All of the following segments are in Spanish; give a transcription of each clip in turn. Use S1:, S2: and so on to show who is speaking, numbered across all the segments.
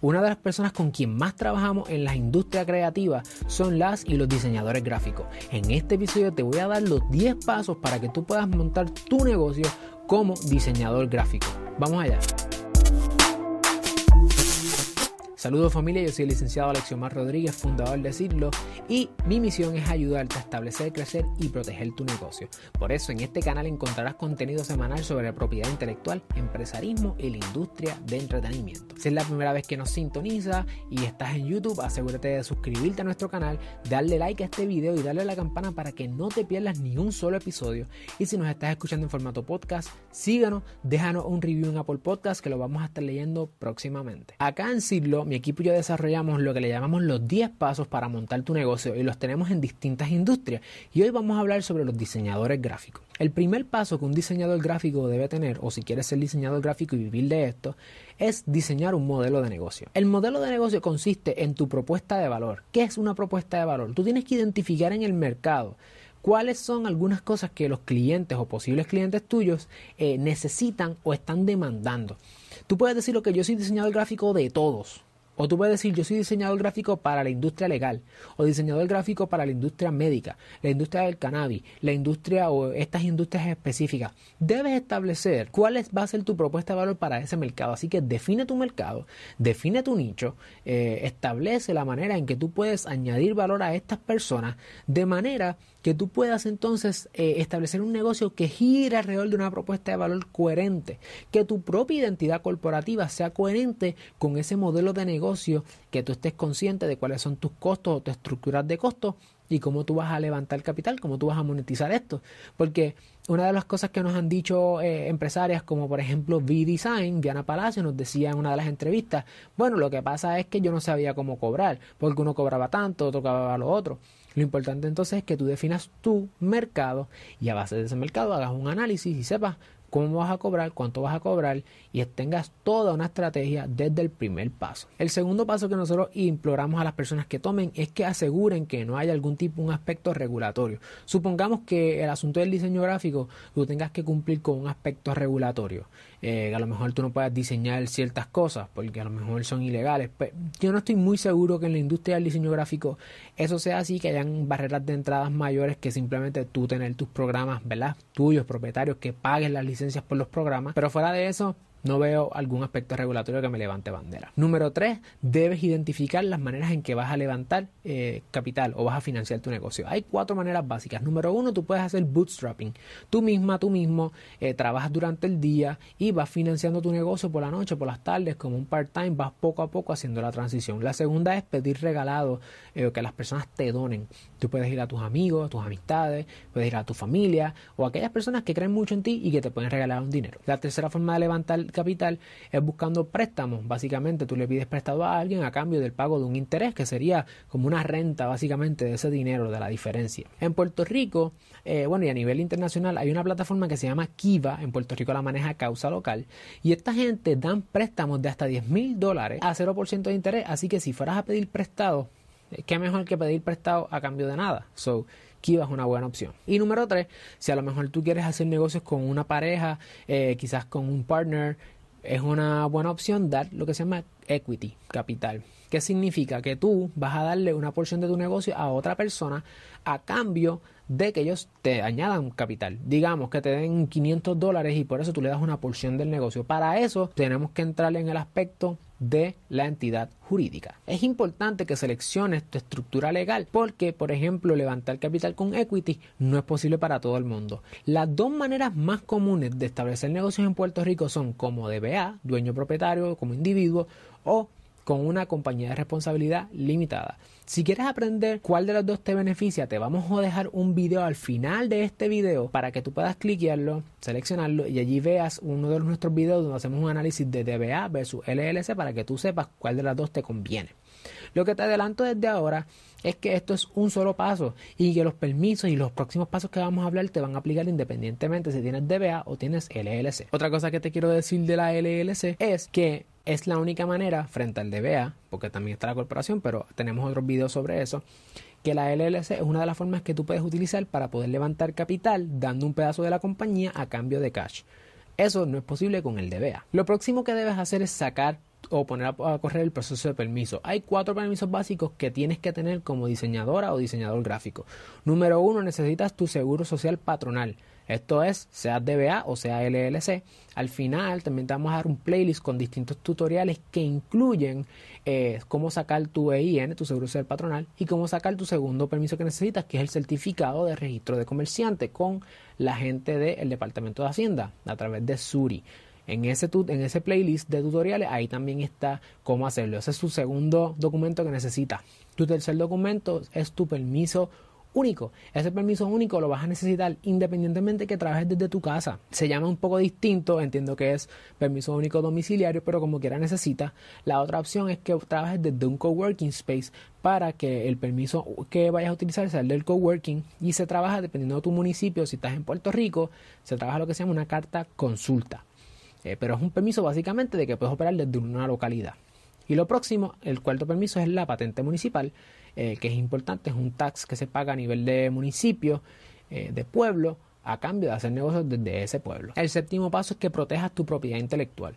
S1: una de las personas con quien más trabajamos en la industria creativa son las y los diseñadores gráficos. En este episodio te voy a dar los 10 pasos para que tú puedas montar tu negocio como diseñador gráfico. Vamos allá. Saludos familia, yo soy el licenciado Alexiomar Rodríguez, fundador de Cirlo, y mi misión es ayudarte a establecer, crecer y proteger tu negocio. Por eso en este canal encontrarás contenido semanal sobre propiedad intelectual, empresarismo y la industria de entretenimiento. Si es la primera vez que nos sintoniza y estás en YouTube, asegúrate de suscribirte a nuestro canal, darle like a este video y darle a la campana para que no te pierdas ni un solo episodio. Y si nos estás escuchando en formato podcast, síganos, déjanos un review en Apple Podcast que lo vamos a estar leyendo próximamente. Acá en Cirlo mi equipo y yo desarrollamos lo que le llamamos los 10 pasos para montar tu negocio y los tenemos en distintas industrias. Y hoy vamos a hablar sobre los diseñadores gráficos. El primer paso que un diseñador gráfico debe tener, o si quieres ser diseñador gráfico y vivir de esto, es diseñar un modelo de negocio. El modelo de negocio consiste en tu propuesta de valor. ¿Qué es una propuesta de valor? Tú tienes que identificar en el mercado cuáles son algunas cosas que los clientes o posibles clientes tuyos eh, necesitan o están demandando. Tú puedes decir lo que yo soy diseñador gráfico de todos, o tú puedes decir, yo soy diseñador gráfico para la industria legal, o diseñador gráfico para la industria médica, la industria del cannabis, la industria o estas industrias específicas. Debes establecer cuál va a ser tu propuesta de valor para ese mercado. Así que define tu mercado, define tu nicho, eh, establece la manera en que tú puedes añadir valor a estas personas de manera que tú puedas entonces eh, establecer un negocio que gire alrededor de una propuesta de valor coherente, que tu propia identidad corporativa sea coherente con ese modelo de negocio, que tú estés consciente de cuáles son tus costos o tus estructuras de costos y cómo tú vas a levantar capital, cómo tú vas a monetizar esto. Porque una de las cosas que nos han dicho eh, empresarias como por ejemplo V-Design, Diana Palacio nos decía en una de las entrevistas, bueno, lo que pasa es que yo no sabía cómo cobrar, porque uno cobraba tanto, otro cobraba lo otro. Lo importante entonces es que tú definas tu mercado y a base de ese mercado hagas un análisis y sepas cómo vas a cobrar, cuánto vas a cobrar y tengas toda una estrategia desde el primer paso. El segundo paso que nosotros imploramos a las personas que tomen es que aseguren que no haya algún tipo, un aspecto regulatorio. Supongamos que el asunto del diseño gráfico tú tengas que cumplir con un aspecto regulatorio. Eh, a lo mejor tú no puedas diseñar ciertas cosas porque a lo mejor son ilegales. Pues, yo no estoy muy seguro que en la industria del diseño gráfico eso sea así, que hayan barreras de entradas mayores que simplemente tú tener tus programas, ¿verdad? Tuyos, propietarios, que paguen las licencias por los programas. Pero fuera de eso, no veo algún aspecto regulatorio que me levante bandera. Número 3. Debes identificar las maneras en que vas a levantar eh, capital o vas a financiar tu negocio. Hay cuatro maneras básicas. Número uno, tú puedes hacer bootstrapping. Tú misma, tú mismo, eh, trabajas durante el día y vas financiando tu negocio por la noche, por las tardes, como un part-time, vas poco a poco haciendo la transición. La segunda es pedir regalado eh, que las personas te donen. Tú puedes ir a tus amigos, a tus amistades, puedes ir a tu familia o a aquellas personas que creen mucho en ti y que te pueden regalar un dinero. La tercera forma de levantar capital es buscando préstamos. Básicamente tú le pides prestado a alguien a cambio del pago de un interés, que sería como una renta básicamente de ese dinero, de la diferencia. En Puerto Rico, eh, bueno, y a nivel internacional hay una plataforma que se llama Kiva, en Puerto Rico la maneja Causa Local, y esta gente dan préstamos de hasta 10 mil dólares a 0% de interés, así que si fueras a pedir prestado, eh, qué mejor que pedir prestado a cambio de nada. So, Kiva es una buena opción. Y número tres, si a lo mejor tú quieres hacer negocios con una pareja, eh, quizás con un partner, es una buena opción dar lo que se llama equity, capital. ¿Qué significa? Que tú vas a darle una porción de tu negocio a otra persona a cambio de que ellos te añadan capital. Digamos que te den 500 dólares y por eso tú le das una porción del negocio. Para eso tenemos que entrar en el aspecto de la entidad jurídica. Es importante que selecciones tu estructura legal porque, por ejemplo, levantar capital con equity no es posible para todo el mundo. Las dos maneras más comunes de establecer negocios en Puerto Rico son como DBA, dueño propietario, como individuo, o con una compañía de responsabilidad limitada. Si quieres aprender cuál de los dos te beneficia, te vamos a dejar un video al final de este video para que tú puedas cliquearlo, seleccionarlo y allí veas uno de nuestros videos donde hacemos un análisis de DBA versus LLC para que tú sepas cuál de las dos te conviene. Lo que te adelanto desde ahora es que esto es un solo paso y que los permisos y los próximos pasos que vamos a hablar te van a aplicar independientemente si tienes DBA o tienes LLC. Otra cosa que te quiero decir de la LLC es que es la única manera frente al DBA, porque también está la corporación, pero tenemos otros videos sobre eso, que la LLC es una de las formas que tú puedes utilizar para poder levantar capital dando un pedazo de la compañía a cambio de cash. Eso no es posible con el DBA. Lo próximo que debes hacer es sacar o poner a, correr el proceso de permiso. Hay cuatro permisos básicos que tienes que tener como diseñadora o diseñador gráfico. Número uno, necesitas tu seguro social patronal. Esto es, sea DBA o sea LLC. Al final también te vamos a dar un playlist con distintos tutoriales que incluyen eh, cómo sacar tu EIN, tu seguro social patronal, y cómo sacar tu segundo permiso que necesitas, que es el certificado de registro de comerciante con la gente del Departamento de Hacienda a través de Suri. En ese, en ese playlist de tutoriales, ahí también está cómo hacerlo. Ese es tu segundo documento que necesitas. Tu tercer documento es tu permiso único. Ese permiso único lo vas a necesitar independientemente que trabajes desde tu casa. Se llama un poco distinto, entiendo que es permiso único domiciliario, pero como quiera necesita. La otra opción es que trabajes desde un coworking space para que el permiso que vayas a utilizar sea el del coworking y se trabaja dependiendo de tu municipio. Si estás en Puerto Rico, se trabaja lo que se llama una carta consulta. Eh, pero es un permiso básicamente de que puedes operar desde una localidad. Y lo próximo, el cuarto permiso es la patente municipal, eh, que es importante, es un tax que se paga a nivel de municipio, eh, de pueblo, a cambio de hacer negocios desde ese pueblo. El séptimo paso es que protejas tu propiedad intelectual.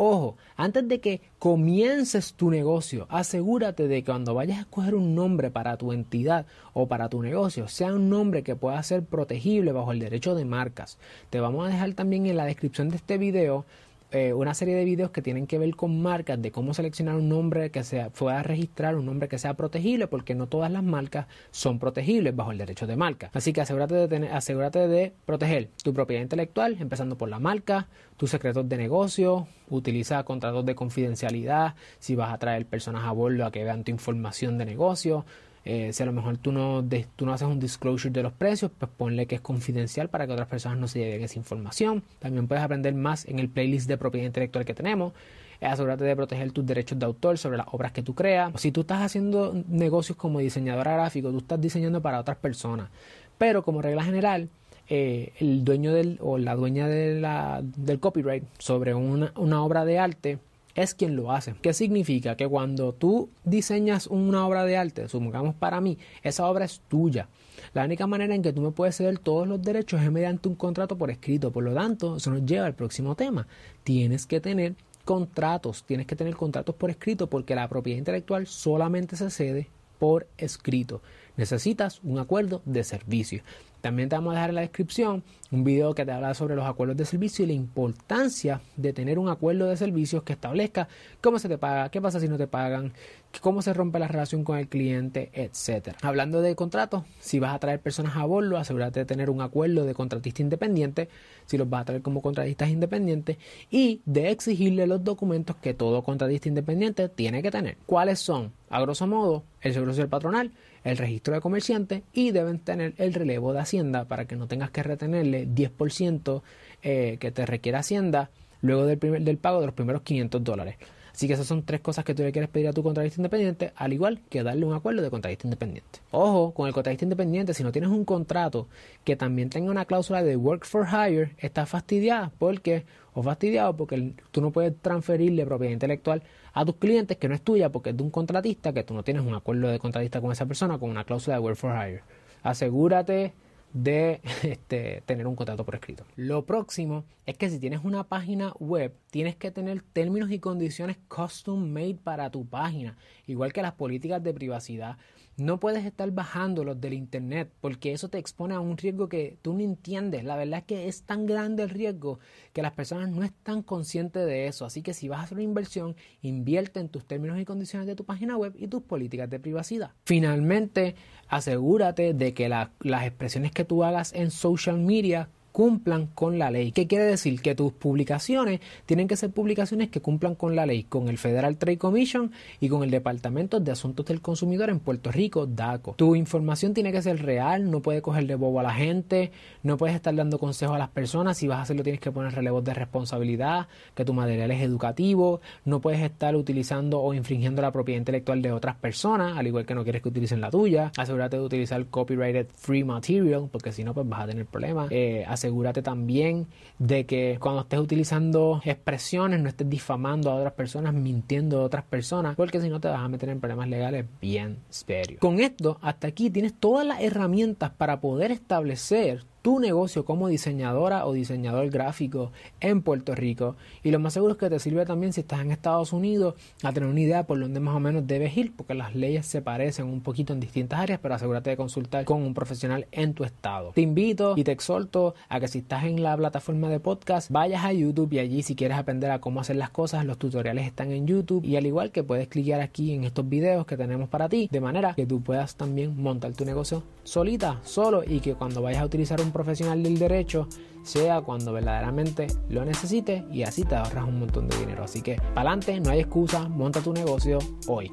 S1: Ojo, antes de que comiences tu negocio, asegúrate de que cuando vayas a escoger un nombre para tu entidad o para tu negocio, sea un nombre que pueda ser protegible bajo el derecho de marcas. Te vamos a dejar también en la descripción de este video eh, una serie de videos que tienen que ver con marcas, de cómo seleccionar un nombre que sea, pueda registrar, un nombre que sea protegible, porque no todas las marcas son protegibles bajo el derecho de marca. Así que asegúrate de, tener, asegúrate de proteger tu propiedad intelectual, empezando por la marca, tus secretos de negocio, utiliza contratos de confidencialidad, si vas a traer personas a bordo a que vean tu información de negocio, eh, si a lo mejor tú no, tú no haces un disclosure de los precios, pues ponle que es confidencial para que otras personas no se lleven esa información. También puedes aprender más en el playlist de propiedad intelectual que tenemos. asegúrate de proteger tus derechos de autor sobre las obras que tú creas. Si tú estás haciendo negocios como diseñadora gráfico, tú estás diseñando para otras personas. Pero como regla general, eh, el dueño del, o la dueña de la, del copyright sobre una, una obra de arte es quien lo hace. ¿Qué significa? Que cuando tú diseñas una obra de arte, supongamos para mí, esa obra es tuya. La única manera en que tú me puedes ceder todos los derechos es mediante un contrato por escrito. Por lo tanto, eso nos lleva al próximo tema. Tienes que tener contratos, tienes que tener contratos por escrito porque la propiedad intelectual solamente se cede por escrito. Necesitas un acuerdo de servicio. También te vamos a dejar en la descripción un video que te habla sobre los acuerdos de servicio y la importancia de tener un acuerdo de servicios que establezca cómo se te paga, qué pasa si no te pagan, cómo se rompe la relación con el cliente, etcétera. Hablando de contratos, si vas a traer personas a bordo, asegúrate de tener un acuerdo de contratista independiente, si los vas a traer como contratistas independientes, y de exigirle los documentos que todo contratista independiente tiene que tener. ¿Cuáles son? A grosso modo, el seguro social patronal, el registro de comerciante y deben tener el relevo de Hacienda para que no tengas que retenerle 10% eh, que te requiere Hacienda luego del, primer, del pago de los primeros 500 dólares. Así que esas son tres cosas que tú le quieres pedir a tu contratista independiente, al igual que darle un acuerdo de contratista independiente. Ojo, con el contratista independiente, si no tienes un contrato que también tenga una cláusula de work for hire, estás fastidiada porque, o fastidiado porque tú no puedes transferirle propiedad intelectual a tus clientes que no es tuya porque es de un contratista que tú no tienes un acuerdo de contratista con esa persona con una cláusula de work for hire. Asegúrate de este, tener un contrato por escrito. Lo próximo es que si tienes una página web, tienes que tener términos y condiciones custom made para tu página, igual que las políticas de privacidad. No puedes estar bajando los del internet porque eso te expone a un riesgo que tú no entiendes. La verdad es que es tan grande el riesgo que las personas no están conscientes de eso. Así que si vas a hacer una inversión, invierte en tus términos y condiciones de tu página web y tus políticas de privacidad. Finalmente, asegúrate de que las expresiones que tú hagas en social media cumplan con la ley. ¿Qué quiere decir? Que tus publicaciones tienen que ser publicaciones que cumplan con la ley, con el Federal Trade Commission y con el Departamento de Asuntos del Consumidor en Puerto Rico, DACO. Tu información tiene que ser real, no puedes coger de bobo a la gente, no puedes estar dando consejos a las personas, si vas a hacerlo tienes que poner relevos de responsabilidad, que tu material es educativo, no puedes estar utilizando o infringiendo la propiedad intelectual de otras personas, al igual que no quieres que utilicen la tuya, asegúrate de utilizar copyrighted free material, porque si no pues vas a tener problemas, eh, asegúrate también de que cuando estés utilizando expresiones no estés difamando a otras personas, mintiendo a otras personas, porque si no te vas a meter en problemas legales bien serios. Con esto, hasta aquí tienes todas las herramientas para poder establecer tu negocio como diseñadora o diseñador gráfico en Puerto Rico. Y lo más seguro es que te sirve también si estás en Estados Unidos a tener una idea por dónde más o menos debes ir, porque las leyes se parecen un poquito en distintas áreas, pero asegúrate de consultar con un profesional en tu estado. Te invito y te exhorto a que si estás en la plataforma de podcast, vayas a YouTube y allí si quieres aprender a cómo hacer las cosas, los tutoriales están en YouTube y al igual que puedes clicar aquí en estos videos que tenemos para ti, de manera que tú puedas también montar tu negocio solita, solo y que cuando vayas a utilizar un profesional del derecho sea cuando verdaderamente lo necesites y así te ahorras un montón de dinero. Así que para adelante, no hay excusa, monta tu negocio hoy.